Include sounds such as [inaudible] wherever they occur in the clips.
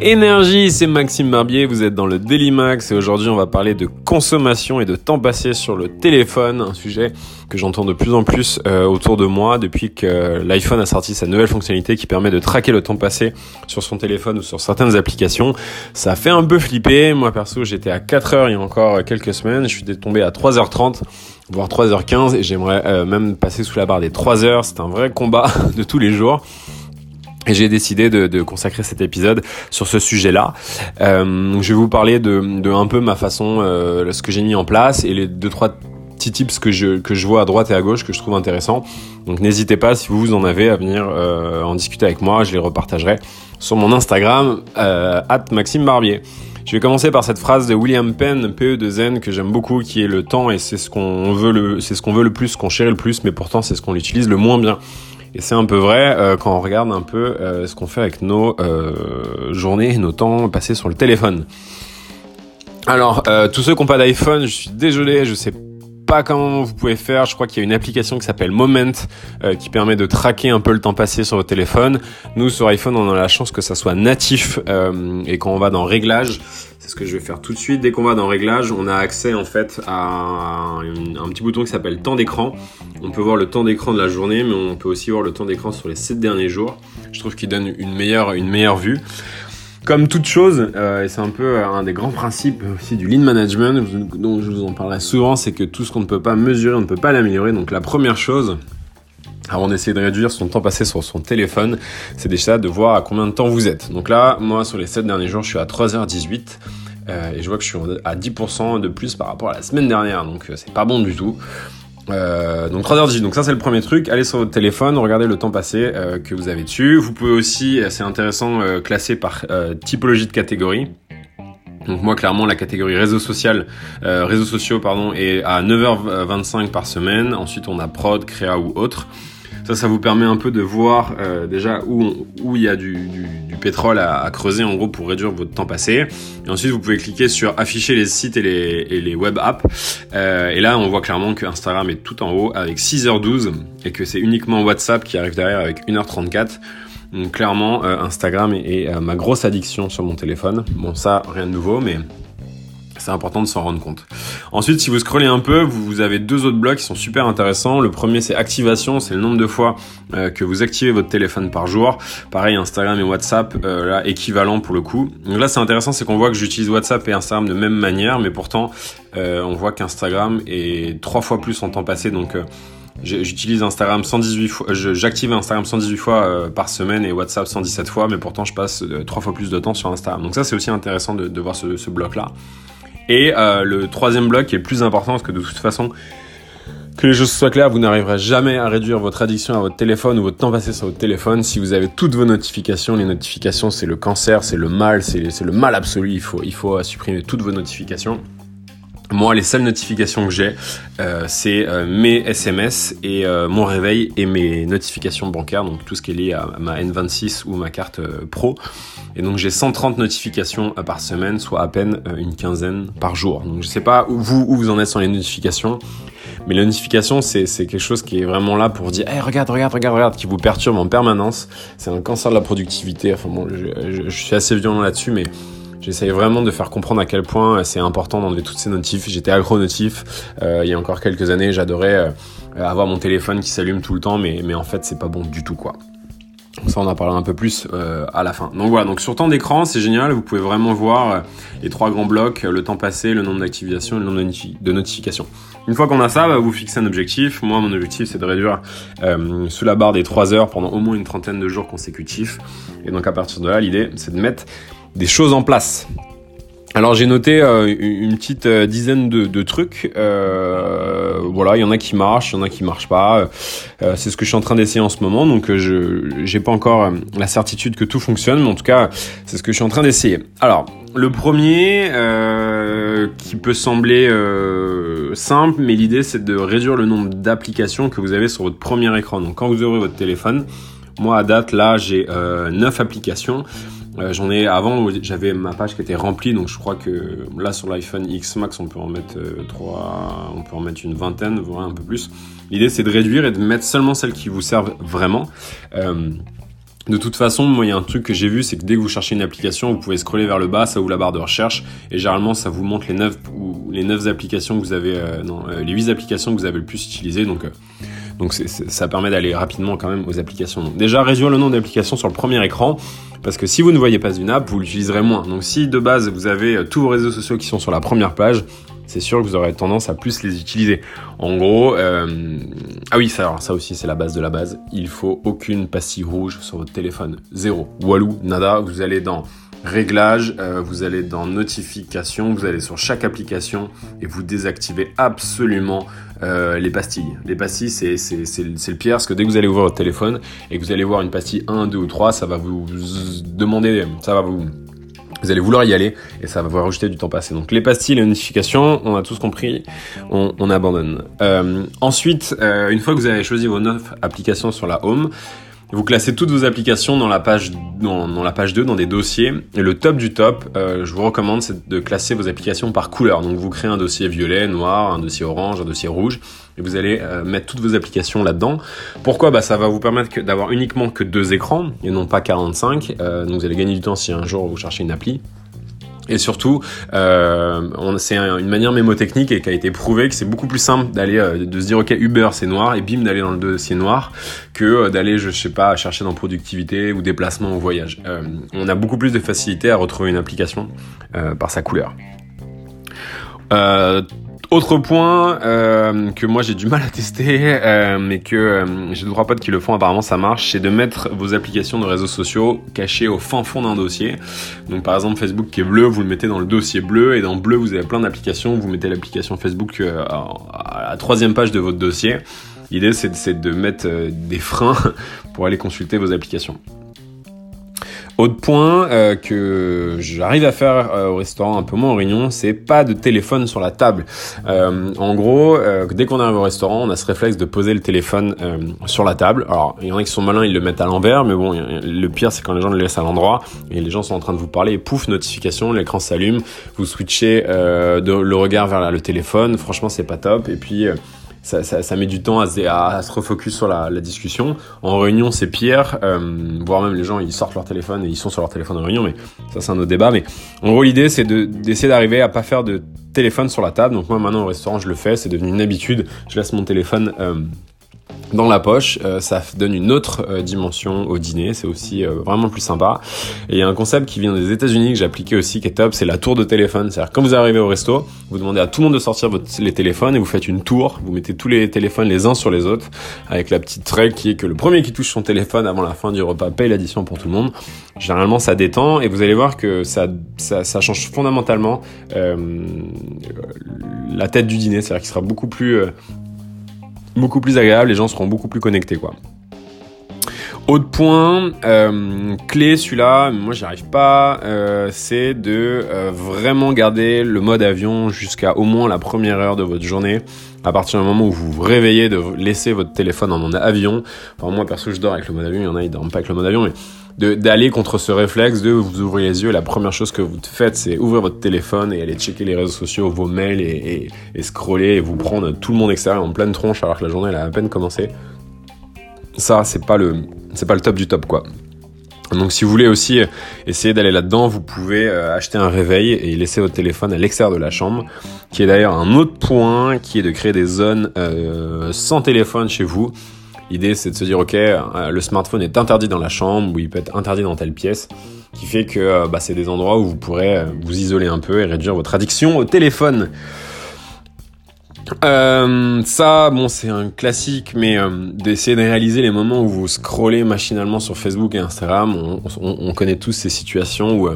Énergie, c'est Maxime Barbier, vous êtes dans le Daily Max et aujourd'hui on va parler de consommation et de temps passé sur le téléphone, un sujet que j'entends de plus en plus euh, autour de moi depuis que l'iPhone a sorti sa nouvelle fonctionnalité qui permet de traquer le temps passé sur son téléphone ou sur certaines applications. Ça fait un peu flipper, moi perso j'étais à 4 heures il y a encore quelques semaines, je suis tombé à 3h30 voire 3h15 et j'aimerais euh, même passer sous la barre des 3 heures, c'est un vrai combat [laughs] de tous les jours. Et j'ai décidé de, de, consacrer cet épisode sur ce sujet-là. Euh, je vais vous parler de, de, un peu ma façon, euh, ce que j'ai mis en place et les deux trois petits tips que je que je vois à droite et à gauche que je trouve intéressants. Donc n'hésitez pas si vous en avez à venir euh, en discuter avec moi, je les repartagerai sur mon Instagram euh, @maxime Barbier. Je vais commencer par cette phrase de William Penn, PE de Zen, que j'aime beaucoup, qui est le temps et c'est ce qu'on veut le, c'est ce qu'on veut le plus, ce qu'on chérit le plus, mais pourtant c'est ce qu'on utilise le moins bien. Et c'est un peu vrai euh, quand on regarde un peu euh, ce qu'on fait avec nos euh, journées, nos temps passés sur le téléphone. Alors, tous ceux qui n'ont pas d'iPhone, je suis désolé, je sais pas comment vous pouvez faire. Je crois qu'il y a une application qui s'appelle Moment qui permet de traquer un peu le temps passé sur votre téléphone. Nous sur iPhone, on a la chance que ça soit natif et quand on va dans réglages, ce que je vais faire tout de suite. Dès qu'on va dans réglages, on a accès en fait à un, petit bouton qui s'appelle temps d'écran. On peut voir le temps d'écran de la journée, mais on peut aussi voir le temps d'écran sur les 7 derniers jours. Je trouve qu'il donne une meilleure, une meilleure vue. Comme toute chose, euh, et c'est un peu un des grands principes aussi du lean management, dont je vous en parlerai souvent, c'est que tout ce qu'on ne peut pas mesurer, on ne peut pas l'améliorer. Donc la première chose, avant d'essayer de réduire son temps passé sur son téléphone, c'est déjà de voir à combien de temps vous êtes. Donc là, moi, sur les 7 derniers jours, je suis à 3h18. Euh, et je vois que je suis à 10% de plus par rapport à la semaine dernière. Donc euh, c'est pas bon du tout. Euh, donc 3h18, donc ça c'est le premier truc. Allez sur votre téléphone, regardez le temps passé euh, que vous avez dessus. Vous pouvez aussi, c'est intéressant, euh, classer par typologie de catégorie. Donc moi clairement la catégorie réseaux social, réseaux sociaux pardon, est à 9h25 par semaine. Ensuite on a prod, créa ou autre. Ça, ça vous permet un peu de voir euh, déjà où, il y a du, pétrole à, creuser en gros pour réduire votre temps passé. Et ensuite, vous pouvez cliquer sur afficher les sites et les, web apps. Euh, et là, on voit clairement que Instagram est tout en haut avec 6h12 et que c'est uniquement WhatsApp qui arrive derrière avec 1h34. Donc clairement, euh, Instagram est ma grosse addiction sur mon téléphone. Bon, ça, rien de nouveau, mais c'est important de s'en rendre compte. Ensuite, si vous scrollez un peu, vous avez deux autres blocs qui sont super intéressants. Le premier, c'est activation, c'est le nombre de fois euh, que vous activez votre téléphone par jour. Pareil, Instagram et WhatsApp, euh, là, équivalent pour le coup. Donc là, c'est intéressant, c'est qu'on voit que j'utilise WhatsApp et Instagram de même manière, mais pourtant, euh, on voit qu'Instagram est trois fois plus en temps passé, donc J'utilise Instagram 118 fois, j'active Instagram 118 fois par semaine et WhatsApp 117 fois, mais pourtant je passe trois fois plus de temps sur Instagram. Donc ça c'est aussi intéressant de, voir ce, ce bloc-là. Et euh, le troisième bloc qui est le plus important, parce que de toute façon, que les choses soient claires, vous n'arriverez jamais à réduire votre addiction à votre téléphone ou votre temps passé sur votre téléphone si vous avez toutes vos notifications. Les notifications, c'est le cancer, c'est le mal, c'est le mal absolu. Il faut, il faut supprimer toutes vos notifications. Moi, les seules notifications que j'ai, euh, c'est euh, mes SMS et euh, mon réveil et mes notifications bancaires, donc tout ce qui est lié à ma N26 ou ma carte Pro. Et donc j'ai 130 notifications par semaine, soit à peine une quinzaine par jour. Donc je sais pas où vous, où vous en êtes sur les notifications, mais les notifications, c'est quelque chose qui est vraiment là pour dire hey, regarde, regarde, regarde, regarde, qui vous perturbe en permanence. C'est un cancer de la productivité. Enfin bon, je, je suis assez violent là-dessus, mais J'essayais vraiment de faire comprendre à quel point c'est important d'enlever toutes ces notifs. J'étais accro notif. Euh, il y a encore quelques années, j'adorais euh, avoir mon téléphone qui s'allume tout le temps, mais, mais en fait, c'est pas bon du tout, quoi. Ça, on en parlera un peu plus euh, à la fin. Donc voilà, donc sur temps d'écran, c'est génial. Vous pouvez vraiment voir euh, les trois grands blocs, le temps passé, le nombre d'activations et le nombre de, notifications. Une fois qu'on a ça, bah, vous fixez un objectif. Moi, mon objectif, c'est de réduire euh, sous la barre des 3 heures pendant au moins une trentaine de jours consécutifs. Et donc à partir de là, l'idée, c'est de mettre des choses en place. Alors j'ai noté euh, une petite euh, dizaine de, trucs. Euh, voilà, il y en a qui marchent, il y en a qui marchent pas. c'est ce que je suis en train d'essayer en ce moment, donc je j'ai pas encore la certitude que tout fonctionne, mais en tout cas c'est ce que je suis en train d'essayer. Alors le premier qui peut sembler simple, mais l'idée c'est de réduire le nombre d'applications que vous avez sur votre premier écran. Donc quand vous ouvrez votre téléphone, moi à date là j'ai 9 applications. Euh, j'en ai avant, j'avais ma page qui était remplie, donc je crois que là sur l'iPhone X Max, on peut en mettre euh, trois, on peut en mettre une vingtaine, voire un peu plus. L'idée c'est de réduire et de mettre seulement celles qui vous servent vraiment. Euh, De toute façon, moi, il y a un truc que j'ai vu, c'est que dès que vous cherchez une application, vous pouvez scroller vers le bas, ça ouvre la barre de recherche, et généralement, ça vous montre les 9 ou les 9 applications que vous avez, euh, non, les 8 applications que vous avez le plus utilisées, donc, euh, donc ça permet d'aller rapidement quand même aux applications. Déjà, réduire le nombre d'applications sur le premier écran, parce que si vous ne voyez pas une app, vous l'utiliserez moins. Donc, si de base, vous avez tous vos réseaux sociaux qui sont sur la première page, c'est sûr que vous aurez tendance à plus les utiliser. En gros, euh... ah oui, ça, ça aussi c'est la base de la base. Il faut aucune pastille rouge sur votre téléphone. Zéro. Walou, nada. Vous allez dans réglages, euh, vous allez dans notifications, vous allez sur chaque application et vous désactivez absolument euh, les pastilles. Les pastilles, c'est, le pire, parce que dès que vous allez ouvrir votre téléphone et que vous allez voir une pastille 1, 2 ou 3, ça va vous demander, ça va vous vous allez vouloir y aller et ça va vous rajouter du temps passé. Donc les pastilles, les notifications, on a tous compris, on, on abandonne. Euh, ensuite, euh, une fois que vous avez choisi vos 9 applications sur la home, vous classez toutes vos applications dans la page dans, dans la page 2 dans des dossiers et le top du top, euh, je vous recommande c'est de classer vos applications par couleur. Donc vous créez un dossier violet, noir, un dossier orange, un dossier rouge et vous allez euh, mettre toutes vos applications là-dedans. Pourquoi? Bah ça va vous permettre d'avoir uniquement que deux écrans et non pas 45. Euh, donc vous allez gagner du temps si un jour vous cherchez une appli. Et surtout, euh, c'est une manière mémotechnique et qui a été prouvé que c'est beaucoup plus simple d'aller euh, de se dire ok Uber c'est noir et bim d'aller dans le dossier noir que euh, d'aller je sais pas chercher dans productivité ou déplacement ou voyage. On a beaucoup plus de facilité à retrouver une application par sa couleur. Autre point euh, que moi j'ai du mal à tester, euh, mais que euh, j'ai trois potes qui le font, apparemment ça marche, c'est de mettre vos applications de réseaux sociaux cachées au fin fond d'un dossier. Donc par exemple Facebook qui est bleu, vous le mettez dans le dossier bleu, et dans bleu vous avez plein d'applications, vous mettez l'application Facebook euh, à la troisième page de votre dossier. L'idée c'est de mettre des freins [laughs] pour aller consulter vos applications. Autre point euh, que j'arrive à faire euh, au restaurant, un peu moins en réunion, c'est pas de téléphone sur la table. Euh, en gros, dès qu'on arrive au restaurant, on a ce réflexe de poser le téléphone sur la table. Alors, il y en a qui sont malins, ils le mettent à l'envers, mais bon, le pire, c'est quand les gens le laissent à l'endroit et les gens sont en train de vous parler et pouf, notification, l'écran s'allume, vous switchez de, le regard vers le téléphone. Franchement, c'est pas top. Et puis ça, met du temps à, à, se refocus sur la, la, discussion. En réunion, c'est pire, euh, voire même les gens ils sortent leur téléphone et ils sont sur leur téléphone en réunion, mais ça c'est un autre débat. Mais en gros, l'idée c'est d'essayer d'arriver à pas faire de téléphone sur la table. Donc moi maintenant au restaurant, je le fais, c'est devenu une habitude. Je laisse mon téléphone euh, dans la poche, euh, ça donne une autre euh, dimension au dîner, c'est aussi euh, vraiment plus sympa. Et il y a un concept qui vient des États-Unis que j'ai appliqué aussi qui est top, c'est la tour de téléphone. C'est-à-dire quand vous arrivez au resto, vous demandez à tout le monde de sortir votre, les téléphones et vous faites une tour, vous mettez tous les téléphones les uns sur les autres avec la petite règle qui est que le premier qui touche son téléphone avant la fin du repas paye l'addition pour tout le monde. Généralement ça détend et vous allez voir que ça, ça, ça change fondamentalement la tête du dîner, c'est-à-dire qu'il sera beaucoup plus beaucoup plus agréable, les gens seront beaucoup plus connectés quoi. Autre point, euh, clé celui-là, moi j'y arrive pas, euh, c'est de euh, vraiment garder le mode avion jusqu'à au moins la première heure de votre journée. À partir du moment où vous vous réveillez, de laisser votre téléphone en mode avion. Enfin moi perso je dors avec le mode avion, il y en a ils dorment pas avec le mode avion, mais d'aller contre ce réflexe de vous ouvrir les yeux. La première chose que vous faites, c'est ouvrir votre téléphone et aller checker les réseaux sociaux, vos mails et, et, scroller et vous prendre tout le monde extérieur en pleine tronche alors que la journée elle a à peine commencé. Ça, c'est pas le, c'est pas le top du top quoi. Donc si vous voulez aussi essayer d'aller là-dedans, vous pouvez euh, acheter un réveil et laisser votre téléphone à l'extérieur de la chambre, qui est d'ailleurs un autre point, qui est de créer des zones euh, sans téléphone chez vous. L'idée, c'est de se dire, ok, euh, le smartphone est interdit dans la chambre ou il peut être interdit dans telle pièce, qui fait que euh, bah, c'est des endroits où vous pourrez euh, vous isoler un peu et réduire votre addiction au téléphone. Euh, ça, bon, c'est un classique, mais d'essayer de réaliser les moments où vous scrollez machinalement sur Facebook et Instagram. On, on, on connaît tous ces situations où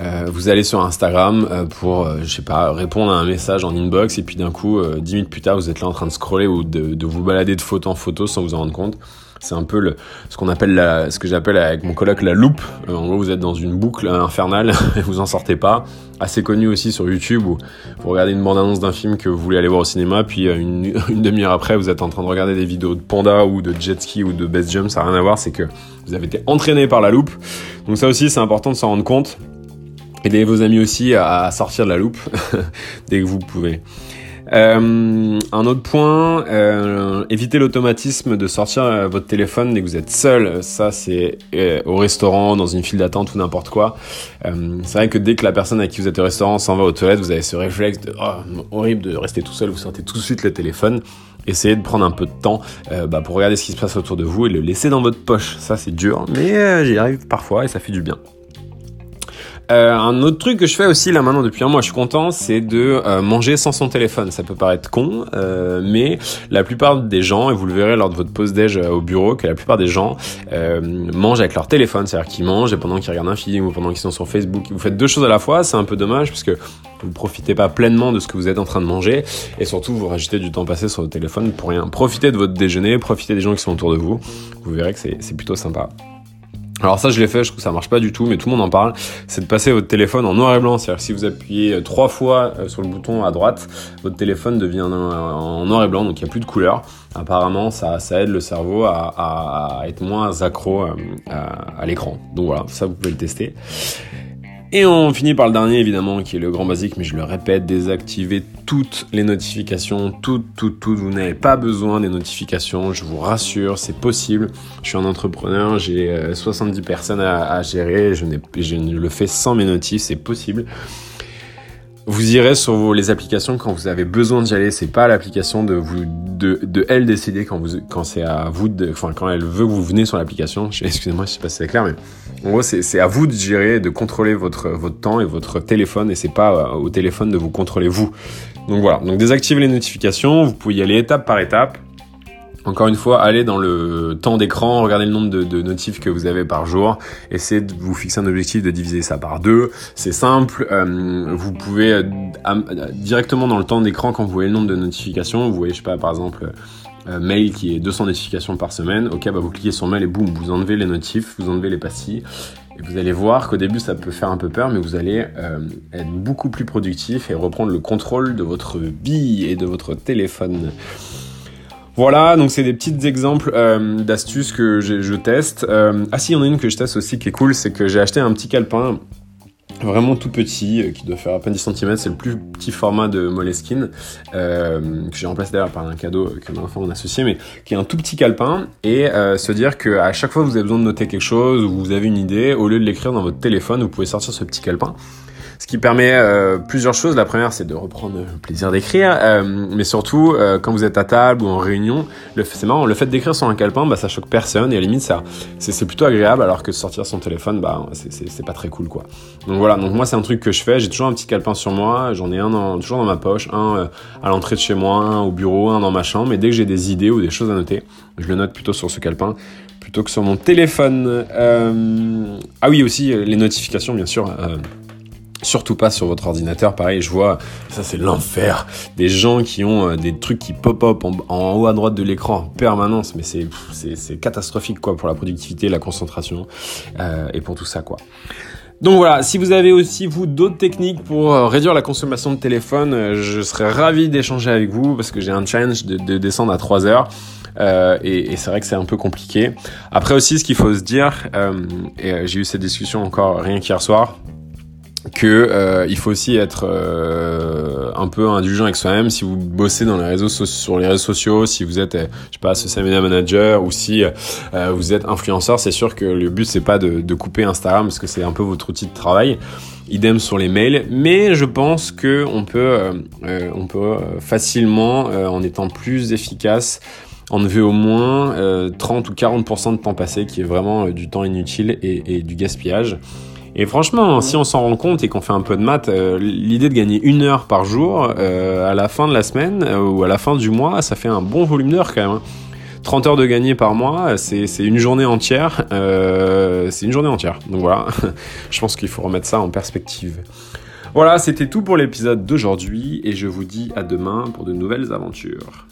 euh, vous allez sur Instagram euh, pour, euh, je sais pas, répondre à un message en inbox et puis d'un coup, dix minutes plus tard, vous êtes là en train de scroller ou de, de vous balader de photo en photo sans vous en rendre compte. C'est un peu ce qu'on appelle ce que j'appelle avec mon coloc la loupe. en gros, vous êtes dans une boucle infernale [laughs] et vous en sortez pas. Assez connu aussi sur YouTube où vous regardez une bande-annonce d'un film que vous voulez aller voir au cinéma, puis une, [laughs] une demi-heure après, vous êtes en train de regarder des vidéos de panda ou de jet ski ou de best jump. Ça n'a rien à voir, c'est que vous avez été entraîné par la loupe. Donc ça aussi, c'est important de s'en rendre compte. Aidez vos amis aussi à sortir de la loupe [laughs] dès que vous pouvez. Euh, un autre point, euh, évitez l'automatisme de sortir euh, votre téléphone dès que vous êtes seul. Ça, c'est au restaurant, dans une file d'attente ou n'importe quoi. c'est vrai que dès que la personne avec qui vous êtes au restaurant s'en va aux toilettes, vous avez ce réflexe de oh, horrible de rester tout seul. Vous sortez tout de suite le téléphone. Essayez de prendre un peu de temps bah, pour regarder ce qui se passe autour de vous et le laisser dans votre poche. Ça, c'est dur, mais j'y arrive parfois et ça fait du bien. Euh, un autre truc que je fais aussi là maintenant depuis un mois, je suis content, c'est de euh, manger sans son téléphone. Ça peut paraître con, euh, mais la plupart des gens, et vous le verrez lors de votre pause déj au bureau, que la plupart des gens mangent avec leur téléphone, c'est-à-dire qu'ils mangent et pendant qu'ils regardent un film ou pendant qu'ils sont sur Facebook, vous faites deux choses à la fois. C'est un peu dommage parce que vous profitez pas pleinement de ce que vous êtes en train de manger et surtout vous rajoutez du temps passé sur votre téléphone pour rien. Profitez de votre déjeuner, profitez des gens qui sont autour de vous. Vous verrez que c'est plutôt sympa. Alors ça je l'ai fait, je trouve que ça marche pas du tout, mais tout le monde en parle, c'est de passer votre téléphone en noir et blanc. C'est-à-dire si vous appuyez euh, trois fois euh, sur le bouton à droite, votre téléphone devient en noir et blanc, donc il n'y a plus de couleur. Apparemment ça, aide le cerveau à, être moins accro euh, à l'écran. Donc voilà, ça vous pouvez le tester. Et on finit par le dernier évidemment qui est le grand basique, mais je le répète, désactivez toutes les notifications, toutes, toutes, toutes. Vous n'avez pas besoin des notifications, je vous rassure, c'est possible. Je suis un entrepreneur, j'ai 70 euh, personnes à, gérer, je, je le fais sans mes notifs, c'est possible. Vous irez sur les applications quand vous avez besoin d'y aller. C'est pas l'application de vous de, de elle décider quand vous quand c'est à vous de enfin quand elle veut que vous venez sur l'application. Excusez-moi, je sais pas si c'est clair, mais en gros c'est à vous de gérer, de contrôler votre votre temps et votre téléphone et c'est pas euh, au téléphone de vous contrôler vous. Donc voilà. Donc désactivez les notifications. Vous pouvez y aller étape par étape. Encore une fois, allez dans le temps d'écran, regardez le nombre de, notifs que vous avez par jour, essayez de vous fixer un objectif de diviser ça par deux. C'est simple, euh, vous pouvez euh, directement dans le temps d'écran quand vous voyez le nombre de notifications, vous voyez je sais pas par exemple euh, mail qui est 200 notifications par semaine, ok bah vous cliquez sur mail et boum, vous enlevez les notifs, vous enlevez les pastilles et vous allez voir qu'au début ça peut faire un peu peur mais vous allez être beaucoup plus productif et reprendre le contrôle de votre vie et de votre téléphone. Voilà, donc c'est des petits exemples euh, d'astuces que je teste. Euh, ah si, il y en a une que je teste aussi qui est cool, c'est que j'ai acheté un petit calepin vraiment tout petit, euh, qui doit faire à peine 10 cm, c'est le plus petit format de Moleskine, que j'ai remplacé d'ailleurs par un cadeau que mon enfant m'a associé, mais qui est un tout petit calepin, et se dire que à chaque fois que vous avez besoin de noter quelque chose, ou vous avez une idée, au lieu de l'écrire dans votre téléphone, vous pouvez sortir ce petit calepin, qui permet euh, plusieurs choses. La première, c'est de reprendre le plaisir d'écrire, euh, mais surtout, euh, quand vous êtes à table ou en réunion, c'est marrant, le fait d'écrire sur un calepin, bah, ça choque personne et à la limite, ça, c'est plutôt agréable, alors que sortir son téléphone, bah, c'est pas très cool, quoi. Donc voilà, donc moi, c'est un truc que je fais. J'ai toujours un petit calepin sur moi, j'en ai un toujours dans ma poche, un à l'entrée de chez moi, un au bureau, un dans ma chambre. Mais dès que j'ai des idées ou des choses à noter, je le note plutôt sur ce calepin plutôt que sur mon téléphone. ah oui, aussi les notifications, bien sûr. Surtout pas sur votre ordinateur, pareil, je vois, ça c'est l'enfer, des gens qui ont euh, des trucs qui pop-up en, haut à droite de l'écran en permanence, mais c'est catastrophique quoi pour la productivité, la concentration euh, et pour tout ça quoi. Donc voilà, si vous avez aussi vous d'autres techniques pour euh, réduire la consommation de téléphone, je serais ravi d'échanger avec vous parce que j'ai un challenge de, descendre à 3 heures. et, c'est vrai que c'est un peu compliqué. Après aussi, ce qu'il faut se dire, et j'ai eu cette discussion encore rien qu'hier soir, que euh, il faut aussi être euh, un peu indulgent avec soi-même. Si vous bossez dans les réseaux sur les réseaux sociaux si vous êtes euh, je sais pas social media manager ou si vous êtes influenceur c'est sûr que le but c'est pas de, de, couper Instagram parce que c'est un peu votre outil de travail. Idem sur les mails. Mais je pense que on peut on peut facilement en étant plus efficace enlever au moins 30 ou 40% de temps passé qui est vraiment du temps inutile et, et du gaspillage et franchement, si on s'en rend compte et qu'on fait un peu de maths, euh, l'idée de gagner une heure par jour euh, à la fin de la semaine euh, ou à la fin du mois, ça fait un bon volume d'heures quand même. 30 hein. heures de gagner par mois, c'est une journée entière. c'est une journée entière. Donc voilà, [laughs] je pense qu'il faut remettre ça en perspective. Voilà, c'était tout pour l'épisode d'aujourd'hui et je vous dis à demain pour de nouvelles aventures.